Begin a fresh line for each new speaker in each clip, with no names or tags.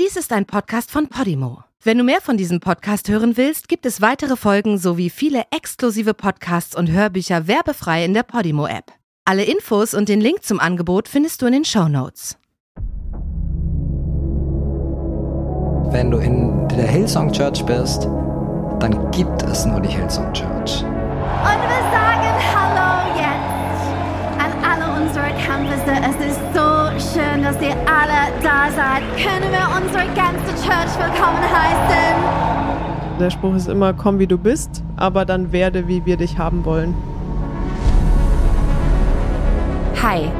Dies ist ein Podcast von Podimo. Wenn du mehr von diesem Podcast hören willst, gibt es weitere Folgen sowie viele exklusive Podcasts und Hörbücher werbefrei in der Podimo-App. Alle Infos und den Link zum Angebot findest du in den Show Notes.
Wenn du in der Hillsong Church bist, dann gibt es nur die Hillsong Church.
Dass ihr alle da seid. Können wir unsere ganze Church willkommen heißen?
Der Spruch ist immer, komm wie du bist, aber dann werde, wie wir dich haben wollen.
Hi,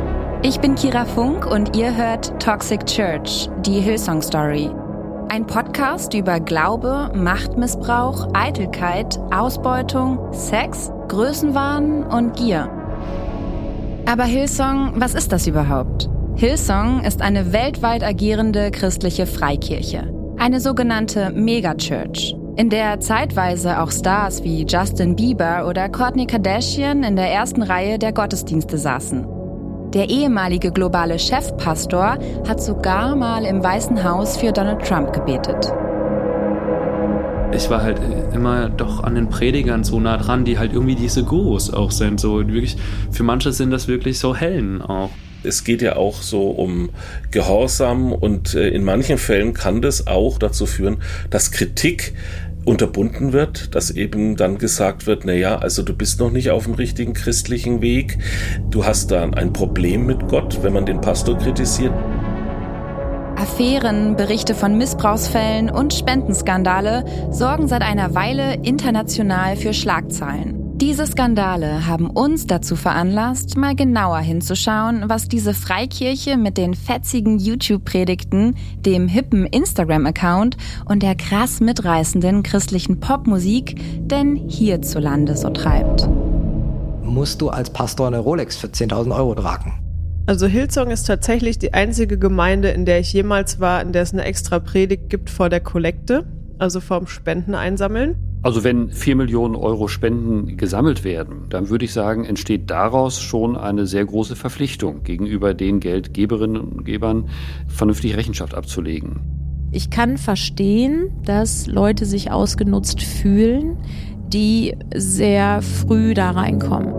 ich bin Kira Funk und ihr hört Toxic Church, die Hillsong Story. Ein Podcast über Glaube, Machtmissbrauch, Eitelkeit, Ausbeutung, Sex, Größenwahn und Gier. Aber Hillsong, was ist das überhaupt? Hillsong ist eine weltweit agierende christliche Freikirche. Eine sogenannte Megachurch, in der zeitweise auch Stars wie Justin Bieber oder Kourtney Kardashian in der ersten Reihe der Gottesdienste saßen. Der ehemalige globale Chefpastor hat sogar mal im Weißen Haus für Donald Trump gebetet.
Ich war halt immer doch an den Predigern so nah dran, die halt irgendwie diese Gurus auch sind. So wirklich, für manche sind das wirklich so Hellen auch.
Es geht ja auch so um Gehorsam und äh, in manchen Fällen kann das auch dazu führen, dass Kritik unterbunden wird, dass eben dann gesagt wird, na ja, also du bist noch nicht auf dem richtigen christlichen Weg, du hast da ein Problem mit Gott, wenn man den Pastor kritisiert.
Affären, Berichte von Missbrauchsfällen und Spendenskandale sorgen seit einer Weile international für Schlagzeilen. Diese Skandale haben uns dazu veranlasst, mal genauer hinzuschauen, was diese Freikirche mit den fetzigen YouTube-Predigten, dem hippen Instagram-Account und der krass mitreißenden christlichen Popmusik denn hierzulande so treibt.
Musst du als Pastor eine Rolex für 10.000 Euro tragen?
Also Hillsong ist tatsächlich die einzige Gemeinde, in der ich jemals war, in der es eine extra Predigt gibt vor der Kollekte, also vorm Spenden einsammeln.
Also wenn vier Millionen Euro Spenden gesammelt werden, dann würde ich sagen, entsteht daraus schon eine sehr große Verpflichtung gegenüber den Geldgeberinnen und Gebern, vernünftig Rechenschaft abzulegen.
Ich kann verstehen, dass Leute sich ausgenutzt fühlen, die sehr früh da reinkommen.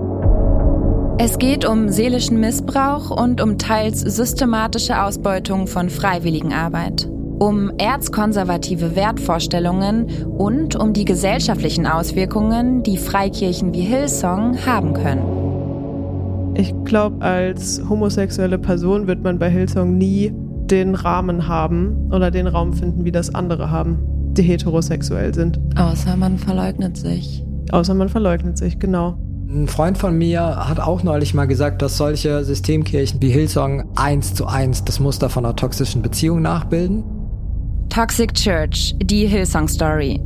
Es geht um seelischen Missbrauch und um teils systematische Ausbeutung von Freiwilligenarbeit um erzkonservative Wertvorstellungen und um die gesellschaftlichen Auswirkungen, die Freikirchen wie Hillsong haben können.
Ich glaube, als homosexuelle Person wird man bei Hillsong nie den Rahmen haben oder den Raum finden, wie das andere haben, die heterosexuell sind.
Außer man verleugnet sich.
Außer man verleugnet sich, genau.
Ein Freund von mir hat auch neulich mal gesagt, dass solche Systemkirchen wie Hillsong eins zu eins das Muster von einer toxischen Beziehung nachbilden.
Toxic Church, die Hillsong Story.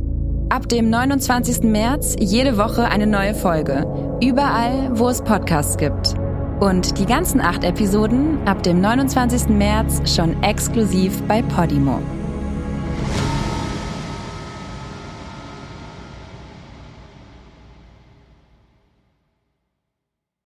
Ab dem 29. März jede Woche eine neue Folge. Überall, wo es Podcasts gibt. Und die ganzen acht Episoden ab dem 29. März schon exklusiv bei Podimo.